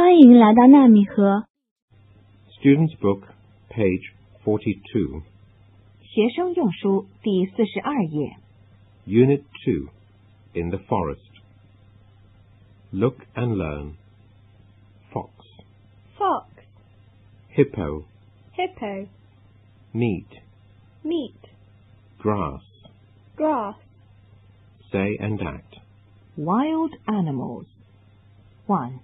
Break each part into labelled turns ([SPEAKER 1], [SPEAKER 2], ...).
[SPEAKER 1] 欢迎来到纳米河
[SPEAKER 2] Student's Book, page 42,
[SPEAKER 3] 学生用书第四十二页。
[SPEAKER 2] Unit 2, In the Forest. Look and learn. Fox,
[SPEAKER 4] fox,
[SPEAKER 2] hippo,
[SPEAKER 4] hippo,
[SPEAKER 2] meat,
[SPEAKER 4] meat,
[SPEAKER 2] grass.
[SPEAKER 4] grass,
[SPEAKER 2] Say and act.
[SPEAKER 3] Wild animals. 1.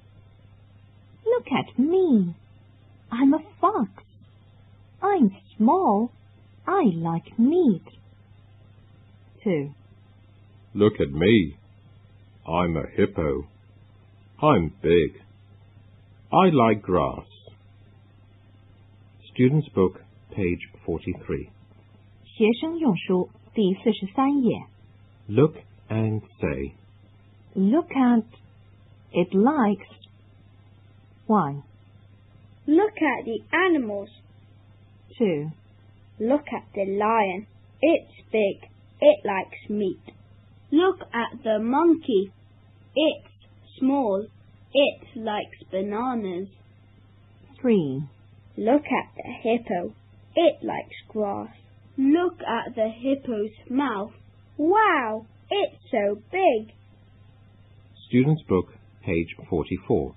[SPEAKER 3] Look at me. I'm a fox. I'm small. I like meat. 2.
[SPEAKER 2] Look at me. I'm a hippo. I'm big. I like grass. Student's Book, page 43.
[SPEAKER 3] 学生用书第四十三页。
[SPEAKER 2] Look and say.
[SPEAKER 3] Look at. It likes. 1.
[SPEAKER 4] look at the animals,
[SPEAKER 3] 2.
[SPEAKER 4] look at the lion, it's big, it likes meat. Look at the monkey, it's small, it likes bananas.
[SPEAKER 3] 3.
[SPEAKER 4] Look at the hippo, it likes grass. Look at the hippo's mouth, wow, it's so big.
[SPEAKER 2] Student's Book, page 44.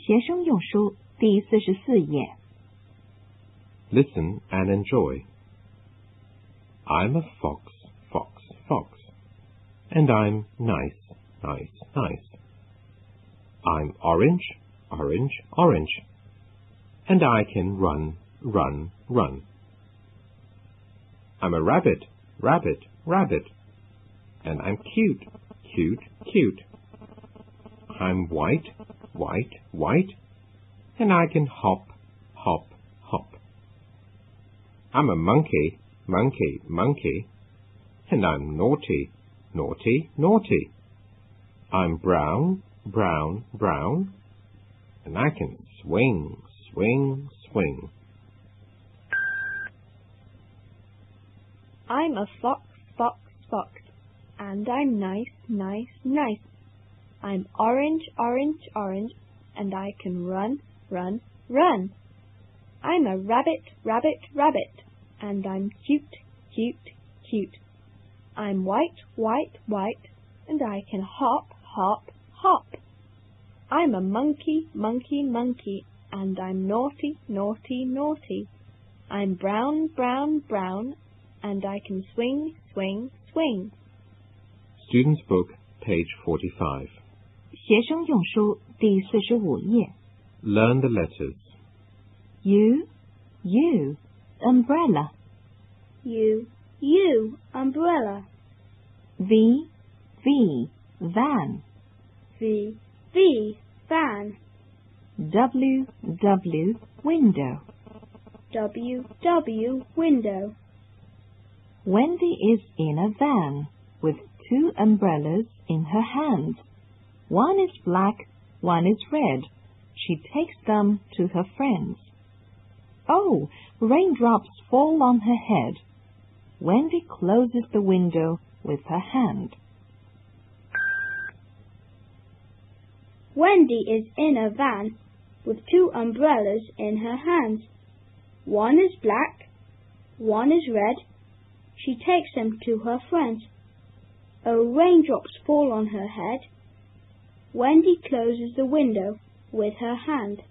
[SPEAKER 3] 学生用书第四十四页。
[SPEAKER 2] Listen and enjoy. I'm a fox, fox, fox. And I'm nice, nice, nice. I'm orange, orange, orange. And I can run, run, run. I'm a rabbit, rabbit, rabbit. And I'm cute, cute, cute. I'm white, white, white. And I can hop, hop, hop. I'm a monkey, monkey, monkey. And I'm naughty, naughty, naughty. I'm brown, brown, brown. And I can swing, swing, swing.
[SPEAKER 4] I'm a fox, fox, fox, and I'm nice, nice, nice. I'm orange, orange, orange, and I can run, run, run. I'm a rabbit, rabbit, rabbit, and I'm cute, cute, cute. I'm white, white, white, and I can hop, hop, hop. I'm a monkey, monkey, monkey, and I'm naughty, naughty, naughty. I'm brown, brown, brown, and I can swing, swing, swing.
[SPEAKER 2] Student's Book, page 45.
[SPEAKER 3] 学生用书第四十五页。
[SPEAKER 2] Learn the letters.
[SPEAKER 3] U, U, umbrella.
[SPEAKER 4] U, U, umbrella.
[SPEAKER 3] V, V, van.
[SPEAKER 4] V, V, van.
[SPEAKER 3] W, W, window.
[SPEAKER 4] W, W, window.
[SPEAKER 3] Wendy is in a van with two umbrellas in her hand. One is black, one is red. She takes them to her friends. Oh, raindrops fall on her head. Wendy closes the window with her hand.
[SPEAKER 4] Wendy is in a van with two umbrellas in her hands. One is black, one is red. She takes them to her friends. Oh, raindrops fall on her head. Wendy closes the window with her hand.